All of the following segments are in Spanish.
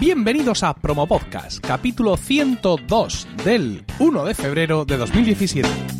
Bienvenidos a Promo Podcast, capítulo 102 del 1 de febrero de 2017.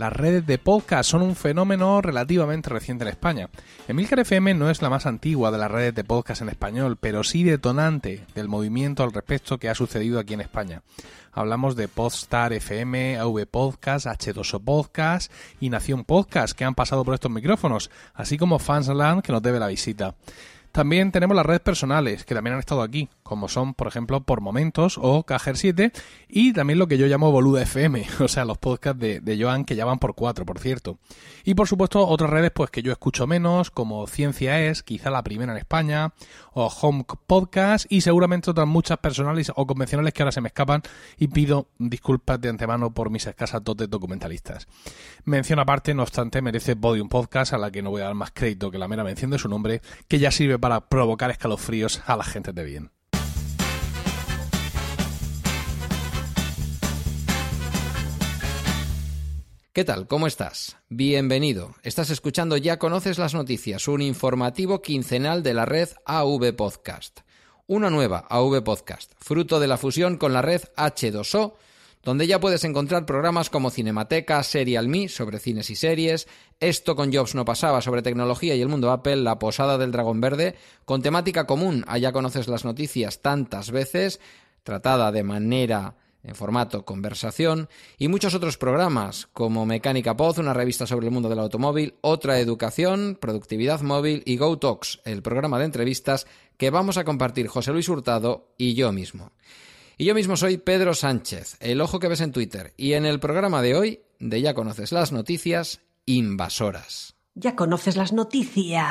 Las redes de podcast son un fenómeno relativamente reciente en España. Emilcar FM no es la más antigua de las redes de podcast en español, pero sí detonante del movimiento al respecto que ha sucedido aquí en España. Hablamos de Podstar FM, AV Podcast, H2O Podcast y Nación Podcast que han pasado por estos micrófonos, así como Fansland que nos debe la visita. También tenemos las redes personales, que también han estado aquí, como son, por ejemplo, Por Momentos o Cajer 7, y también lo que yo llamo Boluda FM, o sea, los podcasts de, Joan, que ya van por cuatro, por cierto. Y por supuesto, otras redes pues que yo escucho menos, como Ciencia Es, quizá la primera en España, o Home Podcast, y seguramente otras muchas personales o convencionales que ahora se me escapan, y pido disculpas de antemano por mis escasas dotes documentalistas. Mención aparte, no obstante, merece Podium Podcast, a la que no voy a dar más crédito que la mera mención de su nombre, que ya sirve para provocar escalofríos a la gente de bien. ¿Qué tal? ¿Cómo estás? Bienvenido. Estás escuchando Ya conoces las noticias, un informativo quincenal de la red AV Podcast. Una nueva AV Podcast, fruto de la fusión con la red H2O, donde ya puedes encontrar programas como Cinemateca, Serial Me sobre cines y series, Esto con Jobs no pasaba sobre tecnología y el mundo Apple, La Posada del Dragón Verde, con temática común, allá conoces las noticias tantas veces, tratada de manera en formato conversación, y muchos otros programas como Mecánica Poz, una revista sobre el mundo del automóvil, Otra Educación, Productividad Móvil y Go Talks, el programa de entrevistas que vamos a compartir José Luis Hurtado y yo mismo. Y yo mismo soy Pedro Sánchez, el ojo que ves en Twitter, y en el programa de hoy, de Ya conoces las noticias, invasoras. Ya conoces las noticias.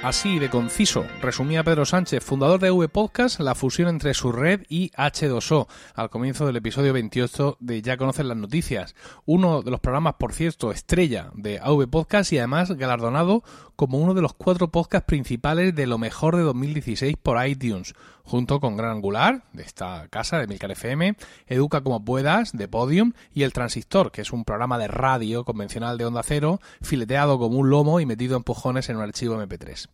Así de conciso, resumía Pedro Sánchez, fundador de V Podcast, la fusión entre su red y H2O, al comienzo del episodio 28 de Ya conocen las noticias, uno de los programas, por cierto, estrella de AV Podcast y además galardonado como uno de los cuatro podcasts principales de lo mejor de 2016 por iTunes, junto con Gran Angular, de esta casa, de Milcar FM, Educa como puedas, de Podium, y El Transistor, que es un programa de radio convencional de onda cero, fileteado como un lomo y metido en pujones en un archivo MP3.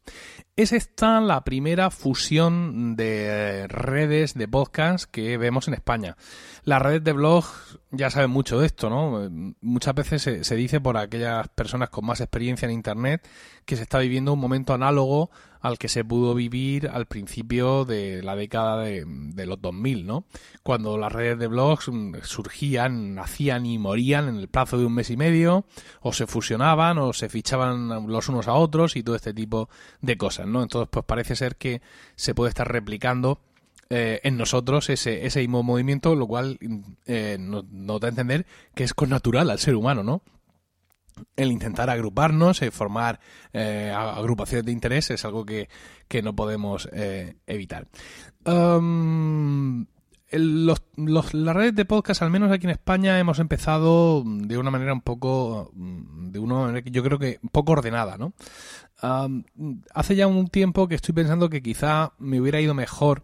Es esta la primera fusión de redes de podcast que vemos en España. Las redes de blog ya saben mucho de esto, ¿no? Muchas veces se, se, dice por aquellas personas con más experiencia en Internet que se está viviendo un momento análogo al que se pudo vivir al principio de la década de, de los 2000, ¿no? Cuando las redes de blogs surgían, nacían y morían en el plazo de un mes y medio, o se fusionaban, o se fichaban los unos a otros y todo este tipo de cosas, ¿no? Entonces, pues parece ser que se puede estar replicando eh, en nosotros ese, ese mismo movimiento, lo cual eh, nos, da a entender que es connatural al ser humano, ¿no? El intentar agruparnos, eh, formar eh, agrupaciones de interés es algo que, que no podemos eh, evitar. Um, los, las redes de podcast, al menos aquí en España, hemos empezado de una manera un poco, de una manera que yo creo que poco ordenada, ¿no? Um, hace ya un tiempo que estoy pensando que quizá me hubiera ido mejor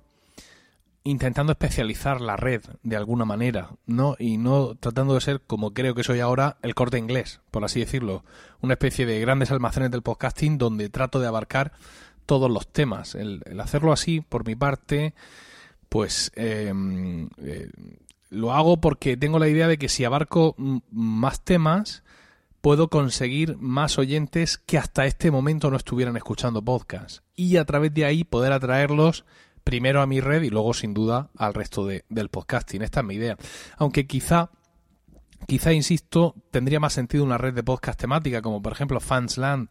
intentando especializar la red de alguna manera, ¿no? Y no tratando de ser, como creo que soy ahora, el corte inglés, por así decirlo. Una especie de grandes almacenes del podcasting donde trato de abarcar todos los temas. El, hacerlo así, por mi parte, pues eh, eh, lo hago porque tengo la idea de que si abarco más temas, puedo conseguir más oyentes que hasta este momento no estuvieran escuchando podcast. Y a través de ahí poder atraerlos primero a mi red y luego sin duda al resto de, del podcasting. Esta es mi idea. Aunque quizá, quizá, insisto, tendría más sentido una red de podcast temática, como por ejemplo Fansland,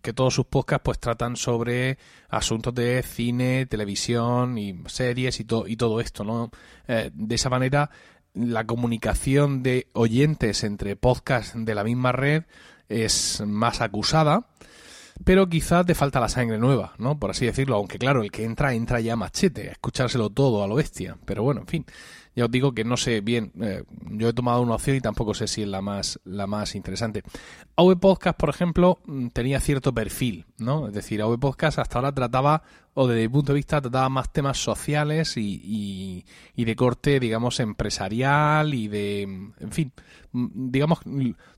que todos sus podcasts pues tratan sobre asuntos de cine, televisión y series y, y todo esto, ¿no? Eh, de esa manera la comunicación de oyentes entre podcasts de la misma red es más acusada pero quizás te falta la sangre nueva, ¿no? Por así decirlo, aunque claro, el que entra, entra ya machete, a escuchárselo todo a lo bestia. Pero bueno, en fin, ya os digo que no sé bien, eh, yo he tomado una opción y tampoco sé si es la más, la más interesante. AV Podcast, por ejemplo, mm, tenía cierto perfil, ¿no? Es decir, AV Podcast hasta ahora trataba, o desde mi punto de vista, trataba más temas sociales y, y, de corte, digamos, empresarial y de, en fin, mm, digamos,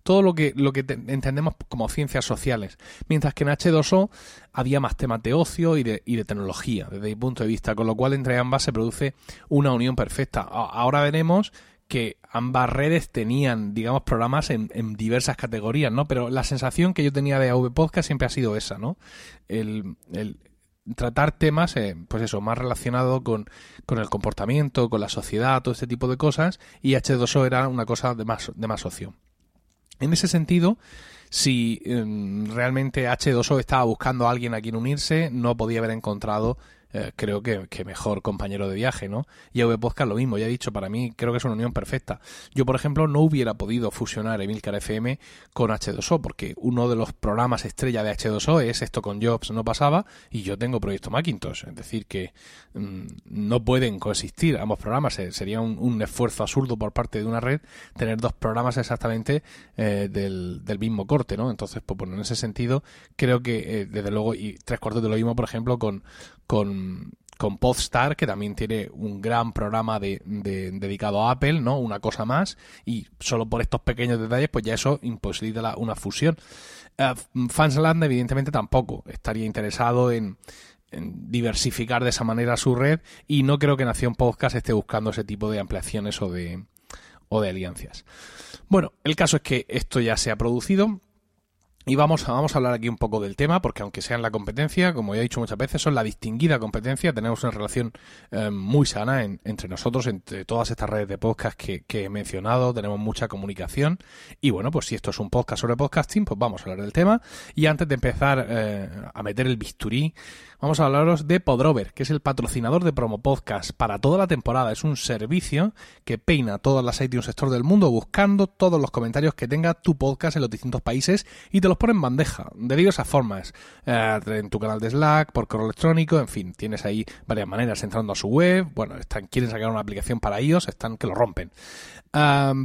todo lo que, lo que entendemos como ciencias sociales. Mientras que en H2O había más temas de ocio y de, y de tecnología, desde mi punto de vista, con lo cual entre ambas se produce una unión perfecta. Ahora veremos que ambas redes tenían, digamos, programas en, diversas categorías, ¿no? Pero la sensación que yo tenía de AV Podcast siempre ha sido esa, ¿no? El, tratar temas, eh, pues eso, más relacionado con, con, el comportamiento, con la sociedad, todo este tipo de cosas, y H2O era una cosa de más, de más ocio. En ese sentido, si em, realmente H2O estaba buscando a alguien a quien unirse, no podía haber encontrado eh, creo que, mejor compañero de viaje, ¿no? Y AV Podcast lo mismo, ya he dicho, para mí creo que es una unión perfecta. Yo, por ejemplo, no hubiera podido fusionar Emilcar FM con H2O, porque uno de los programas estrella de H2O es esto con Jobs no pasaba, y yo tengo Proyecto Macintosh, es decir, que mm, no pueden coexistir ambos programas, eh, sería un, esfuerzo absurdo por parte de una red tener dos programas exactamente eh, del, mismo corte, ¿no? Entonces, pues bueno, en ese sentido, creo que desde luego, y tres cuartos de lo mismo, por ejemplo, con con, con Podstar, que también tiene un gran programa de, dedicado a Apple, ¿no? Una cosa más, y solo por estos pequeños detalles, pues ya eso imposibilita una fusión. Uh, Fansland, evidentemente, tampoco estaría interesado en, diversificar de esa manera su red, y no creo que Nación Podcast esté buscando ese tipo de ampliaciones o de, o de alianzas. Bueno, el caso es que esto ya se ha producido. Y vamos, vamos a hablar aquí un poco del tema, porque aunque sean la competencia, como ya he dicho muchas veces, son la distinguida competencia, tenemos una relación eh, muy sana entre nosotros, entre todas estas redes de podcast que, he mencionado, tenemos mucha comunicación. Y bueno, pues si esto es un podcast sobre podcasting, pues vamos a hablar del tema. Y antes de empezar eh, a meter el bisturí, vamos a hablaros de Podrover, que es el patrocinador de Promo Podcast para toda la temporada. Es un servicio que peina todas las iTunes Store del mundo buscando todos los comentarios que tenga tu podcast en los distintos países y te los pone en bandeja de diversas formas. Eh, en tu canal de Slack, por correo electrónico, en fin, tienes ahí varias maneras entrando a su web. Bueno, están, quieren sacar una aplicación para ellos, están que lo rompen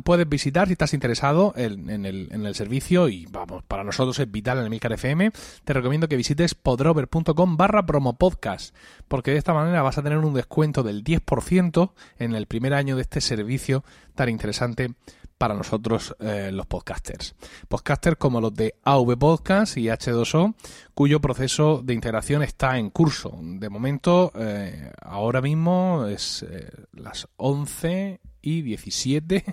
puedes visitar si estás interesado en, el, servicio y vamos, para nosotros es vital en el Milcar FM. Te recomiendo que visites podrover.com barra promopodcast porque de esta manera vas a tener un descuento del 10% en el primer año de este servicio tan interesante para nosotros eh, los podcasters. Podcasters como los de AV Podcast y H2O, cuyo proceso de integración está en curso. De momento, eh, ahora mismo es eh, las 11 y 17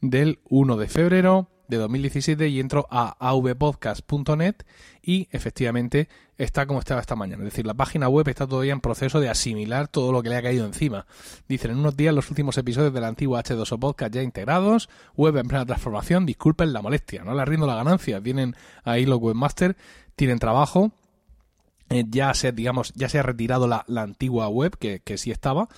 del 1 de febrero de 2017 y entro a avpodcast.net y efectivamente está como estaba esta mañana. Es decir, la página web está todavía en proceso de asimilar todo lo que le ha caído encima. Dicen en unos días los últimos episodios de la antigua H2O Podcast ya integrados, web en plena transformación, disculpen la molestia, no le rindo la ganancia, tienen ahí los webmasters, tienen trabajo eh, ya se digamos ya se ha retirado la, antigua web que, que sí estaba.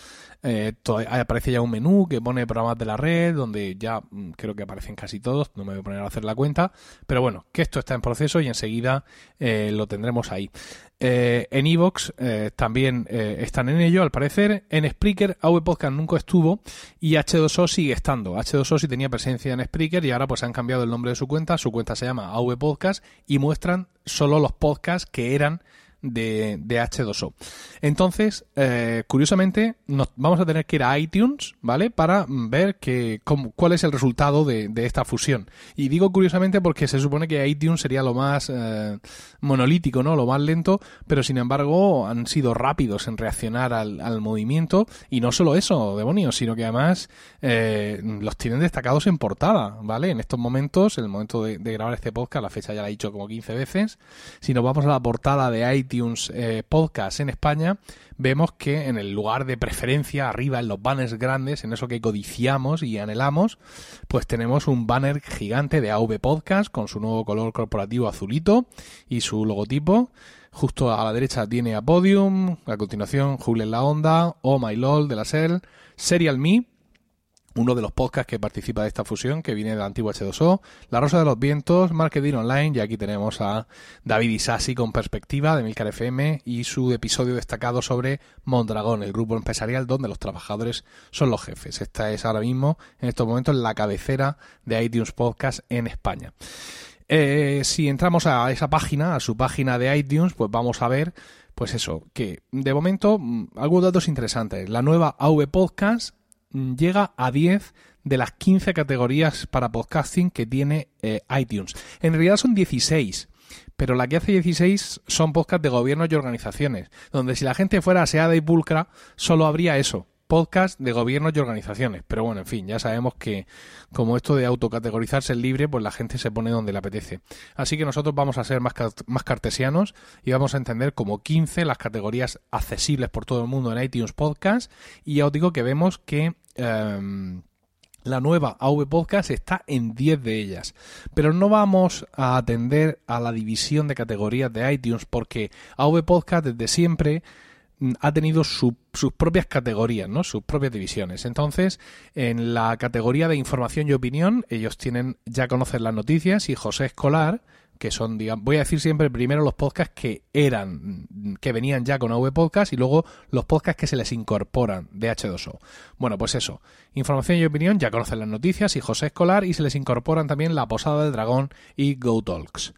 Eh, aparece ya un menú que pone programas de la red donde ya mm, creo que aparecen casi todos no me voy a poner a hacer la cuenta. Pero bueno que esto está en proceso y enseguida eh, lo tendremos ahí. En Evox también están en ello al parecer. En Spreaker AV Podcast nunca estuvo y H2O sigue estando. H2O sí tenía presencia en Spreaker y ahora pues han cambiado el nombre de su cuenta. Su cuenta se llama AV Podcast y muestran solo los podcasts que eran de, H2O. Entonces, eh, curiosamente, nos vamos a tener que ir a iTunes, ¿vale? Para ver que, cuál es el resultado de, esta fusión. Y digo curiosamente porque se supone que iTunes sería lo más eh, monolítico, ¿no? Lo más lento, pero sin embargo han sido rápidos en reaccionar al, movimiento. Y no solo eso, demonios, sino que además eh, los tienen destacados en portada, ¿vale? En estos momentos, en el momento de grabar este podcast, la fecha ya la he dicho como 15 veces. Si nos vamos a la portada de iTunes, eh, Podcast en España, vemos que en el lugar de preferencia, arriba en los banners grandes, en eso que codiciamos y anhelamos, pues tenemos un banner gigante de AV Podcast con su nuevo color corporativo azulito y su logotipo. Justo a la derecha tiene a Podium, a continuación Jules la Onda, Oh My LOL de la SEL, Serial Me, uno de los podcasts que participa de esta fusión, que viene de la antigua H2O, La Rosa de los Vientos, Marketing Online, y aquí tenemos a David Isasi con perspectiva de Milcar FM y su episodio destacado sobre Mondragón, el grupo empresarial donde los trabajadores son los jefes. Esta es ahora mismo, en estos momentos, la cabecera de iTunes Podcast en España. Eh, si entramos a esa página, a su página de iTunes, pues vamos a ver, pues eso, que de momento, mm, algunos datos interesantes. La nueva AV Podcast llega a 10 de las 15 categorías para podcasting que tiene eh, iTunes. En realidad son 16 pero la que hace 16 son podcasts de gobiernos y organizaciones, donde si la gente fuera aseada y pulcra, solo habría eso, podcast de gobiernos y organizaciones. Pero bueno, en fin, ya sabemos que como esto de autocategorizarse es libre, pues la gente se pone donde le apetece. Así que nosotros vamos a ser más, más cartesianos y vamos a entender como 15 las categorías accesibles por todo el mundo en iTunes Podcast. Y ya os digo que vemos que... Em, la nueva AV Podcast está en 10 de ellas. Pero no vamos a atender a la división de categorías de iTunes porque AV Podcast desde siempre ha tenido sus propias categorías, ¿no? sus propias divisiones. Entonces, en la categoría de información y opinión, ellos tienen, ya conocen las noticias y José Escolar, que son, digamos, voy a decir siempre primero los podcasts que eran, que venían ya con AV Podcast y luego los podcasts que se les incorporan de H2O. Bueno, pues eso, información y opinión, ya conocen las noticias y José Escolar y se les incorporan también La Posada del Dragón y Go Talks.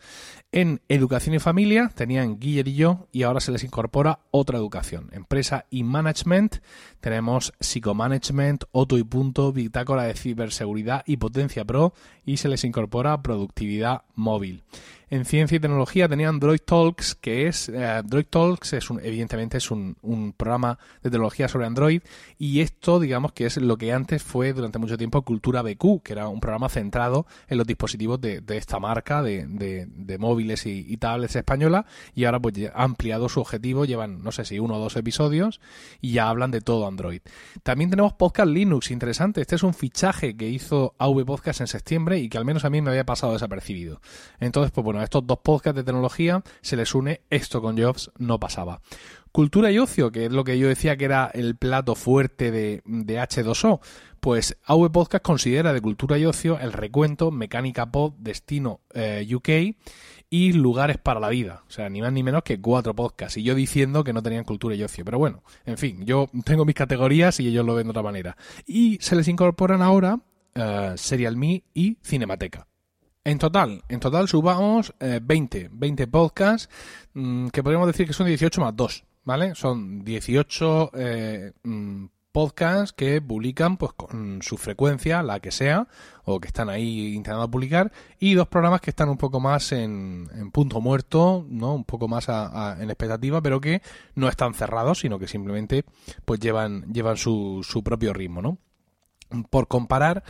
En educación y familia tenían Guiller y yo y ahora se les incorpora otra educación. Empresa y management tenemos psicomanagement, Otto y Punto, Bitácora de ciberseguridad y Potencia Pro y se les incorpora productividad móvil en ciencia y tecnología tenían Droid Talks, que es eh, Talks es un, evidentemente es un, un, programa de tecnología sobre Android y esto digamos que es lo que antes fue durante mucho tiempo Cultura BQ, que era un programa centrado en los dispositivos de, de esta marca de, de, móviles y, tablets española y ahora pues ha ampliado su objetivo, llevan no sé si uno o dos episodios y ya hablan de todo Android. También tenemos Podcast Linux, interesante, este es un fichaje que hizo AV Podcast en septiembre y que al menos a mí me había pasado desapercibido. Entonces pues bueno, a estos dos podcasts de tecnología se les une esto con Jobs no pasaba. Cultura y ocio, que es lo que yo decía que era el plato fuerte de, H2O. Pues AV Podcast considera de cultura y ocio el recuento Mecánica Pod, Destino eh, UK y Lugares para la Vida. O sea, ni más ni menos que cuatro podcasts. Y yo diciendo que no tenían cultura y ocio. Pero bueno, en fin, yo tengo mis categorías y ellos lo ven de otra manera. Y se les incorporan ahora uh, Serial Me y Cinemateca. En total, en total subamos 20, 20 podcasts, mm, que podríamos decir que son 18 más 2, ¿vale? Son 18 eh, mm, podcasts que publican pues con su frecuencia, la que sea, o que están ahí intentando publicar, y dos programas que están un poco más en, punto muerto, ¿no? Un poco más en expectativa, pero que no están cerrados, sino que simplemente pues llevan, llevan su, su propio ritmo, ¿no? Por comparar,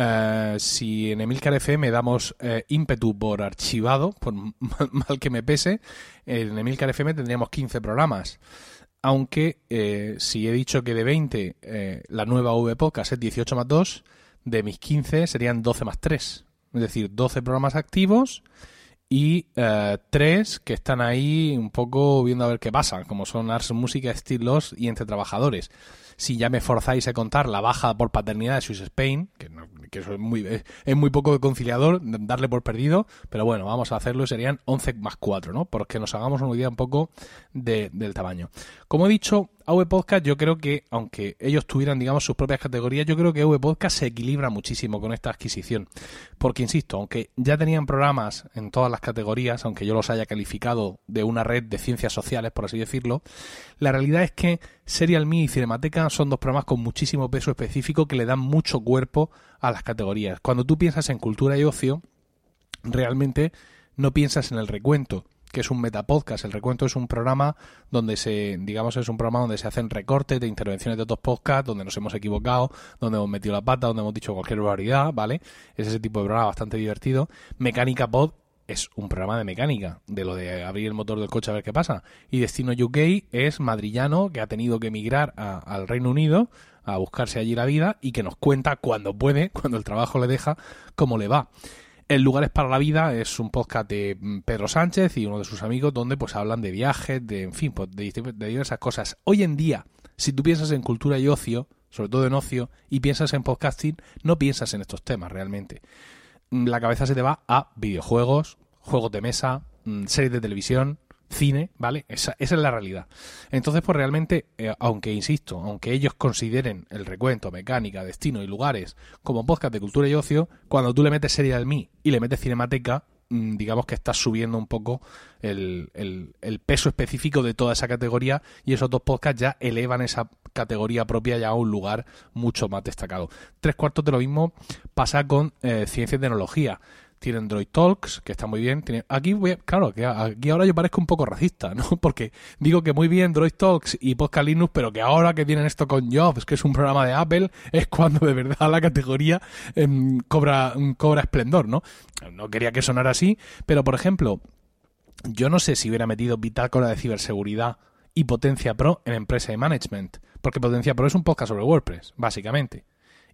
eh, si en Emilcar FM damos eh, ímpetu por archivado, por mal que me pese, en Emilcar FM tendríamos 15 programas. Aunque eh, si he dicho que de 20 la nueva V Podcast es 18 más 2, de mis 15 serían 12 más 3. Es decir, 12 programas activos y eh, tres que están ahí un poco viendo a ver qué pasa, como son Ars Música, Estilos y Entre Trabajadores. Si ya me forzáis a contar la baja por paternidad de Swiss Spain, que, que eso es muy, es muy poco conciliador darle por perdido, pero bueno, vamos a hacerlo y serían 11 más 4, ¿no? Porque nos hagamos una idea un poco de, del tamaño. Como he dicho, AV Podcast yo creo que, aunque ellos tuvieran, digamos, sus propias categorías, yo creo que AV Podcast se equilibra muchísimo con esta adquisición. Porque, insisto, aunque ya tenían programas en todas las categorías, aunque yo los haya calificado de una red de ciencias sociales, por así decirlo, la realidad es que Serial Me y Cinemateca son dos programas con muchísimo peso específico que le dan mucho cuerpo a las categorías. Cuando tú piensas en cultura y ocio, realmente no piensas en el recuento que es un metapodcast. El recuento es un programa donde se, digamos, es un programa donde se hacen recortes de intervenciones de otros podcasts, donde nos hemos equivocado, donde hemos metido la pata, donde hemos dicho cualquier barbaridad, ¿vale? Es ese tipo de programa bastante divertido. Mecánica Pod es un programa de mecánica, de lo de abrir el motor del coche a ver qué pasa. Y Destino UK es madrillano que ha tenido que emigrar al Reino Unido a buscarse allí la vida y que nos cuenta cuando puede, cuando el trabajo le deja, cómo le va. El Lugares para la Vida es un podcast de mm, Pedro Sánchez y uno de sus amigos donde pues hablan de viajes, de en fin, pues, de, diversas cosas. Hoy en día, si tú piensas en cultura y ocio, sobre todo en ocio, y piensas en podcasting, no piensas en estos temas realmente. Mm, La cabeza se te va a videojuegos, juegos de mesa, mm, series de televisión, cine, ¿vale? Esa, esa es la realidad. Entonces, pues realmente, eh, aunque insisto, aunque ellos consideren el recuento, mecánica, destino y lugares como podcast de cultura y ocio, cuando tú le metes serie al mí y le metes cinemateca, mm, digamos que estás subiendo un poco el, el- el peso específico de toda esa categoría y esos dos podcasts ya elevan esa categoría propia ya a un lugar mucho más destacado. Tres cuartos de lo mismo pasa con eh, ciencia y tecnología. Tienen Droid Talks, que está muy bien. Aquí, voy a- claro, aquí ahora yo parezco un poco racista, ¿no? Porque digo que muy bien Droid Talks y Podcast Linux, pero que ahora que tienen esto con Jobs, que es un programa de Apple, es cuando de verdad la categoría em, cobra, cobra esplendor, ¿no? No quería que sonara así, pero por ejemplo, yo no sé si hubiera metido Bitácora de ciberseguridad y Potencia Pro en empresa de management, porque Potencia Pro es un podcast sobre WordPress, básicamente.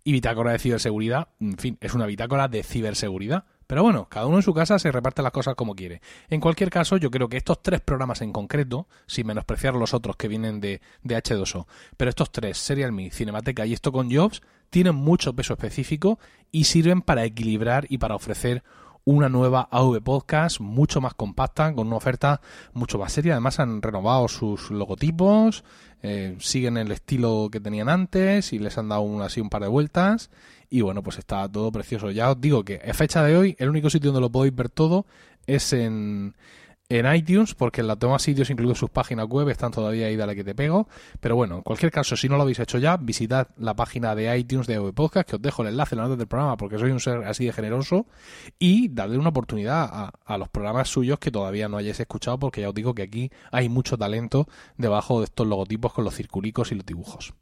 Y Bitácora de ciberseguridad, en fin, es una bitácora de ciberseguridad. Pero bueno, cada uno en su casa se reparte las cosas como quiere. En cualquier caso, yo creo que estos tres programas en concreto, sin menospreciar los otros que vienen de, de H2O, pero estos tres, Serial Me, Cinemateca y esto con Jobs, tienen mucho peso específico y sirven para equilibrar y para ofrecer una nueva AV Podcast mucho más compacta, con una oferta mucho más seria. Además han renovado sus logotipos, eh, siguen el estilo que tenían antes y les han dado un, así un par de vueltas. Y bueno, pues está todo precioso. Ya os digo que a fecha de hoy, el único sitio donde lo podéis ver todo es en, en iTunes, porque en la toma sitios, incluidos sus páginas web, están todavía ahí, dale que te pego. Pero bueno, en cualquier caso, si no lo habéis hecho ya, visitad la página de iTunes de Podcast, que os dejo el enlace en la nota del programa, porque soy un ser así de generoso, y darle una oportunidad a, a los programas suyos que todavía no hayáis escuchado, porque ya os digo que aquí hay mucho talento debajo de estos logotipos con los circulicos y los dibujos.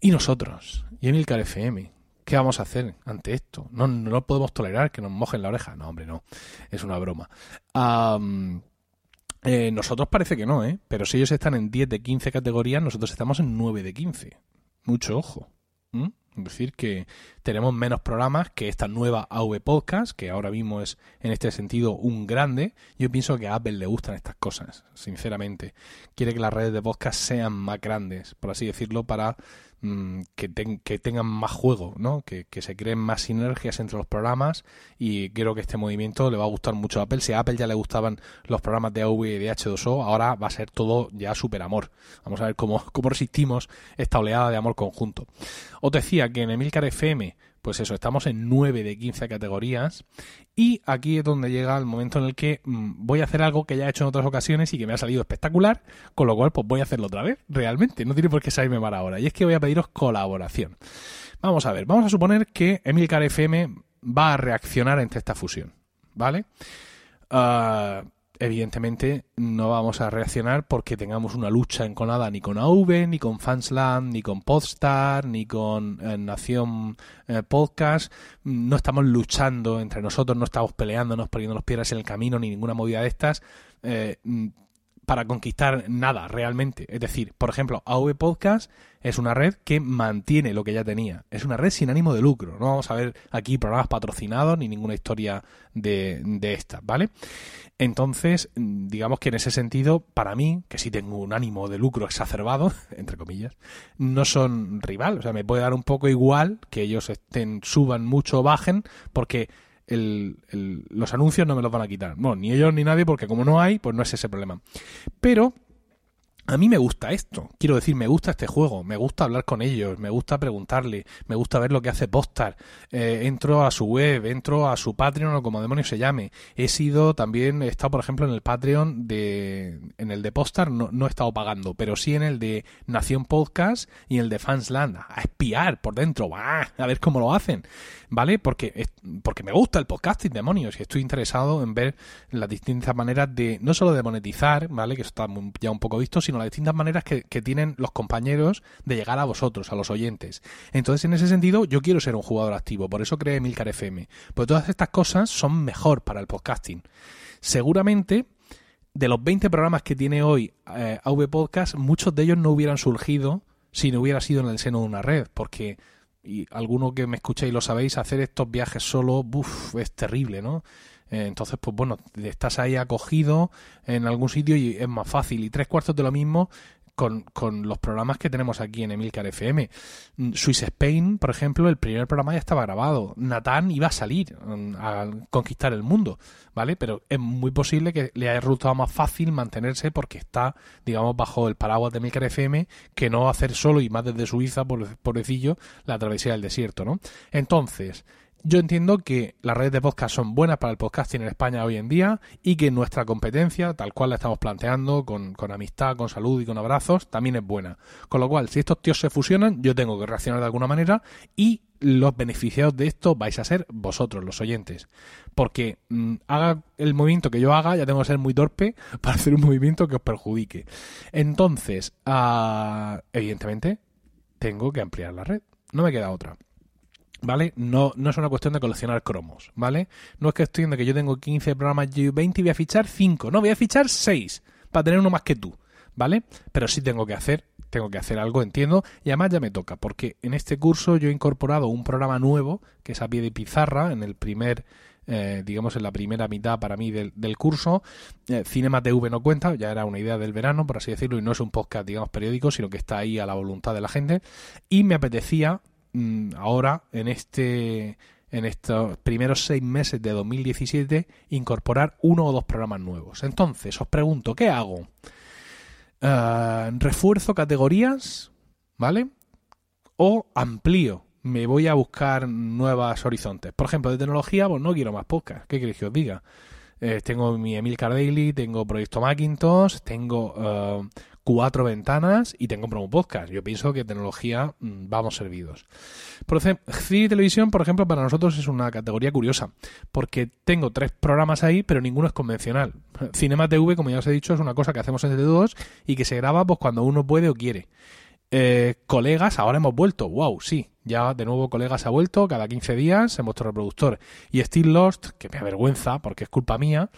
Y nosotros, y Emilcar FM, ¿qué vamos a hacer ante esto? No, no podemos tolerar que nos mojen la oreja. No, hombre, no. Es una broma. Eh, nosotros parece que no, ¿eh? Pero si ellos están en 10 de 15 categorías, nosotros estamos en 9 de 15. Mucho ojo. Es decir, que tenemos menos programas que esta nueva AV Podcast, que ahora mismo es en este sentido un grande. Yo pienso que a Apple le gustan estas cosas, sinceramente. Quiere que las redes de podcast sean más grandes, por así decirlo, para que, ten- que tengan más juego, ¿no? Que, que se creen más sinergias entre los programas y creo que este movimiento le va a gustar mucho a Apple. Si a Apple ya le gustaban los programas de AV y de H2O, ahora va a ser todo ya super amor. Vamos a ver cómo, cómo resistimos esta oleada de amor conjunto. Os decía que en Emilcar FM, pues eso, estamos en 9 de 15 categorías y aquí es donde llega el momento en el que mm, voy a hacer algo que ya he hecho en otras ocasiones y que me ha salido espectacular, con lo cual pues voy a hacerlo otra vez, realmente, no tiene por qué salirme mal ahora. Y es que voy a pediros colaboración. Vamos a ver, vamos a suponer que Emilcar FM va a reaccionar ante esta fusión, ¿vale? Ah, evidentemente no vamos a reaccionar porque tengamos una lucha enconada ni con AV, ni con Fansland, ni con Podstar, ni con eh, Nación eh, Podcast. No estamos luchando entre nosotros, no estamos peleándonos, poniéndonos piedras en el camino, ni ninguna movida de estas. eh, para conquistar nada realmente. Es decir, por ejemplo, AV Podcast es una red que mantiene lo que ya tenía. Es una red sin ánimo de lucro. No vamos a ver aquí programas patrocinados ni ninguna historia de, de estas, ¿vale? Entonces, digamos que en ese sentido, para mí, que sí tengo un ánimo de lucro exacerbado, entre comillas, no son rival. O sea, me puede dar un poco igual que ellos estén, suban mucho o bajen, porque el- el- los anuncios no me los van a quitar. Bueno, ni ellos ni nadie, porque como no hay, pues no es ese problema. Pero a mí me gusta esto. Quiero decir, me gusta este juego. Me gusta hablar con ellos. Me gusta preguntarle. Me gusta ver lo que hace Postar. Eh, entro a su web. Entro a su Patreon o como demonios se llame. He sido también, he estado por ejemplo en el Patreon de, en el de Postar no, no he estado pagando, pero sí en el de Nación Podcast y en el de Fansland. A espiar por dentro. ¡Bah! A ver cómo lo hacen. ¿Vale? Porque, porque me gusta el podcasting, demonios. Y estoy interesado en ver las distintas maneras de, no solo de monetizar, ¿vale? Que eso está ya un poco visto, sino las distintas maneras que, que tienen los compañeros de llegar a vosotros, a los oyentes. Entonces, en ese sentido, yo quiero ser un jugador activo. Por eso creé Milcar FM. Porque todas estas cosas son mejor para el podcasting. Seguramente, de los 20 programas que tiene hoy eh, AV Podcast, muchos de ellos no hubieran surgido si no hubiera sido en el seno de una red. Porque y alguno que me escuchéis lo sabéis, hacer estos viajes solo, buf, es terrible, ¿no? Eh, Entonces, pues bueno, estás ahí acogido en algún sitio y es más fácil. Y tres cuartos de lo mismo con, con, los programas que tenemos aquí en Emilcar FM. Mm, Swiss Spain, por ejemplo, el primer programa ya estaba grabado. Natán iba a salir mm, a conquistar el mundo, ¿vale? Pero es muy posible que le haya resultado más fácil mantenerse porque está, digamos, bajo el paraguas de Emilcar FM que no hacer solo y más desde Suiza, por, decillo, la travesía del desierto, ¿no? Entonces, yo entiendo que las redes de podcast son buenas para el podcasting en España hoy en día y que nuestra competencia, tal cual la estamos planteando, con, amistad, con salud y con abrazos, también es buena. Con lo cual, si estos tíos se fusionan, yo tengo que reaccionar de alguna manera y los beneficiados de esto vais a ser vosotros, los oyentes. Porque mmm, haga el movimiento que yo haga, ya tengo que ser muy torpe para hacer un movimiento que os perjudique. Entonces, uh, evidentemente, tengo que ampliar la red. No me queda otra. ¿Vale? No, no es una cuestión de coleccionar cromos, ¿vale? No es cuestión de que yo tengo 15 programas y 20 y voy a fichar 5. No, voy a fichar 6 para tener uno más que tú, ¿vale? Pero sí tengo que hacer, tengo que hacer algo, entiendo, y además ya me toca, porque en este curso yo he incorporado un programa nuevo, que es a pie de pizarra, en el primer eh, digamos en la primera mitad para mí del, del curso. Eh, Cinema TV no cuenta, ya era una idea del verano, por así decirlo, y no es un podcast, digamos, periódico, sino que está ahí a la voluntad de la gente. Y me apetecía ahora, en este en estos primeros seis meses de 2017, incorporar uno o dos programas nuevos. Entonces, os pregunto, ¿qué hago? Uh, ¿Refuerzo categorías? ¿Vale? ¿O amplío me voy a buscar nuevos horizontes. Por ejemplo, de tecnología, pues no quiero más podcast. ¿Qué queréis que os diga? Eh, tengo mi Emil Daily, tengo Proyecto Macintosh, tengo uh, cuatro ventanas y tengo promo podcast. Yo pienso que tecnología mmm, vamos servidos. Por cine y televisión, por ejemplo, para nosotros es una categoría curiosa, porque tengo tres programas ahí, pero ninguno es convencional. Cinema TV, como ya os he dicho, es una cosa que hacemos entre todos y que se graba pues cuando uno puede o quiere. Eh, colegas, ahora hemos vuelto, wow, sí, ya de nuevo colegas ha vuelto cada 15 días en vuestro reproductor. Y Still Lost, que me avergüenza porque es culpa mía,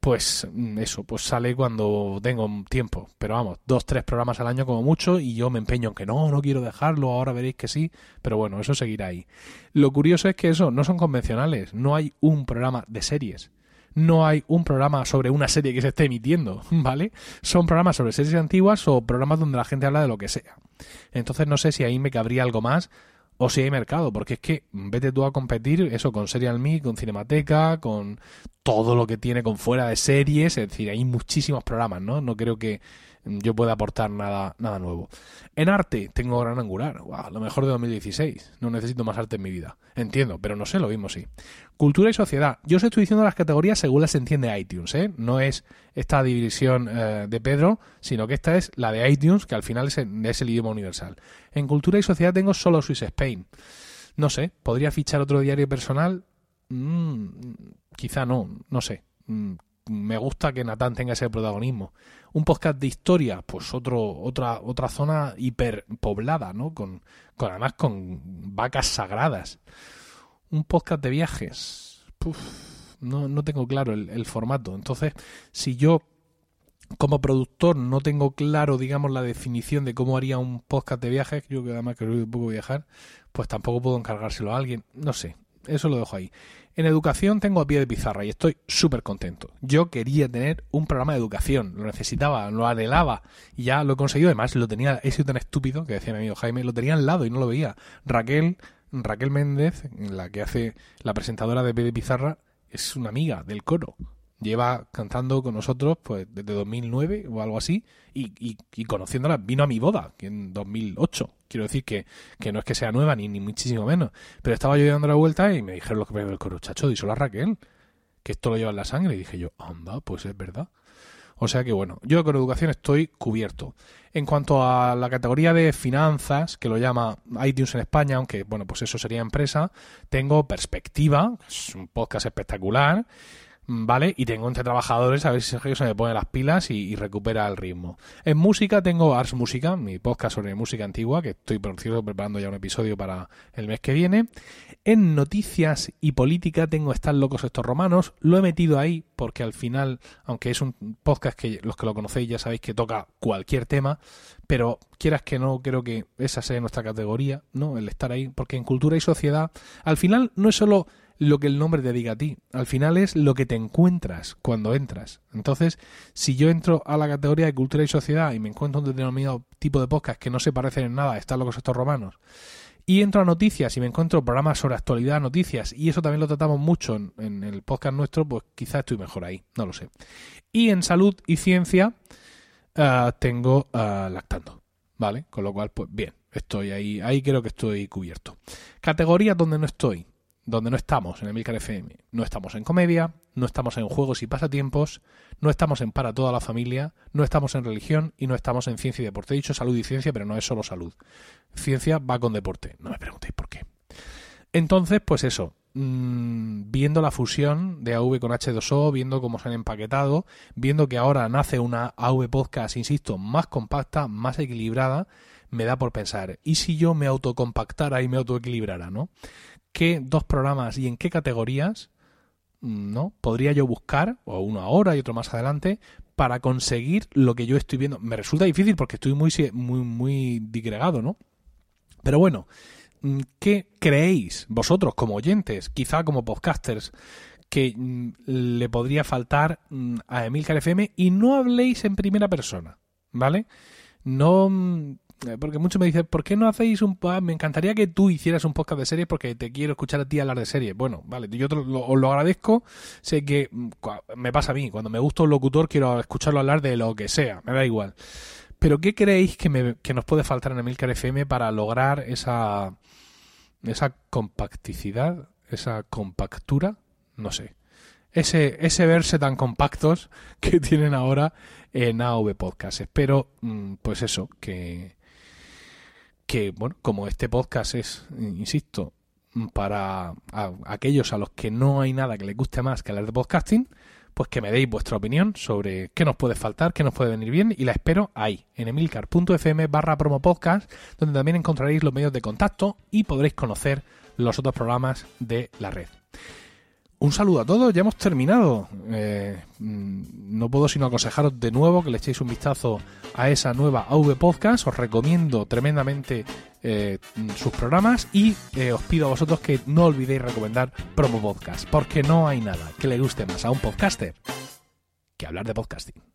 pues eso, pues sale cuando tengo tiempo. Pero vamos, dos, tres programas al año como mucho y yo me empeño en que no, no quiero dejarlo, ahora veréis que sí. Pero bueno, eso seguirá ahí. Lo curioso es que eso, no son convencionales, no hay un programa de series no hay un programa sobre una serie que se esté emitiendo, ¿vale? Son programas sobre series antiguas o programas donde la gente habla de lo que sea. Entonces no sé si ahí me cabría algo más o si hay mercado, porque es que vete tú a competir eso con Serial Me, con Cinemateca, con todo lo que tiene con fuera de series, es decir, hay muchísimos programas, ¿no? No creo que yo pueda aportar nada, nada nuevo. En arte tengo Gran Angular, wow, lo mejor de 2016. No necesito más arte en mi vida. Entiendo, pero no sé, lo mismo sí. Cultura y sociedad. Yo os estoy diciendo las categorías según las entiende iTunes, ¿eh? No es esta división eh, de Pedro, sino que esta es la de iTunes, que al final es, es el idioma universal. En cultura y sociedad tengo solo Swiss Spain. No sé, ¿podría fichar otro diario personal? Mm, quizá no, no sé. Mm, me gusta que Natán tenga ese protagonismo. Un podcast de historia, pues otro, otra, otra zona hiperpoblada, ¿no? Con, con además con vacas sagradas. Un podcast de viajes. Puf, no, no tengo claro el, formato. Entonces, si yo como productor no tengo claro, digamos, la definición de cómo haría un podcast de viajes, yo que además que un poco viajar, pues tampoco puedo encargárselo a alguien. No sé, eso lo dejo ahí. En educación tengo a pie de pizarra y estoy súper contento. Yo quería tener un programa de educación, lo necesitaba, lo anhelaba y ya lo he conseguido. Además, lo tenía, he sido tan estúpido que decía mi amigo Jaime, lo tenía al lado y no lo veía. Raquel, Raquel Méndez, la que hace la presentadora de pie de pizarra, es una amiga del coro lleva cantando con nosotros pues desde 2009 o algo así y, y, conociéndola vino a mi boda en 2008 quiero decir que, que no es que sea nueva ni, ni muchísimo menos. Pero estaba yo dando la vuelta y me dijeron los que me del coro chacho díselo a Raquel que esto lo lleva en la sangre y dije yo anda pues es verdad o sea que bueno, yo con educación estoy cubierto. En cuanto a la categoría de finanzas, que lo llama iTunes en España, aunque bueno, pues eso sería empresa, tengo Perspectiva, es un podcast espectacular, ¿vale? Y tengo entre trabajadores a ver si Sergio se me pone las pilas y, y, recupera el ritmo. En música tengo Ars Música, mi podcast sobre música antigua, que estoy por cierto preparando ya un episodio para el mes que viene. En noticias y política tengo Están locos estos romanos. Lo he metido ahí porque al final, aunque es un podcast que los que lo conocéis ya sabéis que toca cualquier tema, pero quieras que no, creo que esa sea nuestra categoría, ¿no? El estar ahí, porque en cultura y sociedad, al final no es solo lo que el nombre te diga a ti. Al final es lo que te encuentras cuando entras. Entonces, si yo entro a la categoría de cultura y sociedad y me encuentro un determinado tipo de podcast que no se parecen en nada, están locos estos romanos, y entro a noticias y me encuentro programas sobre actualidad, noticias, y eso también lo tratamos mucho en, el podcast nuestro, pues quizás estoy mejor ahí, no lo sé. Y en salud y ciencia ah, tengo ah, lactando, ¿vale? Con lo cual, pues bien, estoy ahí, ahí creo que estoy cubierto. Categorías donde no estoy, donde no estamos en Emilcar FM. No estamos en comedia, no estamos en juegos y pasatiempos, no estamos en para toda la familia, no estamos en religión y no estamos en ciencia y deporte. He dicho salud y ciencia, pero no es solo salud. Ciencia va con deporte. No me preguntéis por qué. Entonces, pues eso, mmm, viendo la fusión de AV con H2O, viendo cómo se han empaquetado, viendo que ahora nace una AV Podcast, insisto, más compacta, más equilibrada, me da por pensar, ¿y si yo me autocompactara y me autoequilibrara, no? Qué dos programas y en qué categorías no podría yo buscar, o uno ahora y otro más adelante, para conseguir lo que yo estoy viendo. Me resulta difícil porque estoy muy, muy, muy digregado, ¿no? Pero bueno, mm, ¿qué creéis vosotros como oyentes, quizá como podcasters, que mm, le podría faltar mm, a Emilcar FM? Y no habléis en primera persona, ¿vale? No porque muchos me dicen, ¿por qué no hacéis un podcast? Me encantaría que tú hicieras un podcast de series porque te quiero escuchar a ti hablar de series. Bueno, vale, yo os lo agradezco. Sé que mm, me pasa a mí, cuando me gusta un locutor quiero escucharlo hablar de lo que sea, me da igual. Pero ¿qué creéis que, me, que nos puede faltar en Emilcar FM para lograr esa, esa compacticidad, esa compactura? No sé. Ese, ese verse tan compactos que tienen ahora en AV Podcast. Espero, mm, pues eso, que, que, bueno, como este podcast es, insisto, para aquellos a los que no hay nada que les guste más que hablar de podcasting, pues que me deis vuestra opinión sobre qué nos puede faltar, qué nos puede venir bien y la espero ahí, en emilcar.fm barra promo podcast, donde también encontraréis los medios de contacto y podréis conocer los otros programas de la red. Un saludo a todos, ya hemos terminado. Eh, mm, no puedo sino aconsejaros de nuevo que le echéis un vistazo a esa nueva AV Podcast. Os recomiendo tremendamente eh, sus programas y eh, os pido a vosotros que no olvidéis recomendar Promo Podcast, porque no hay nada que le guste más a un podcaster que hablar de podcasting.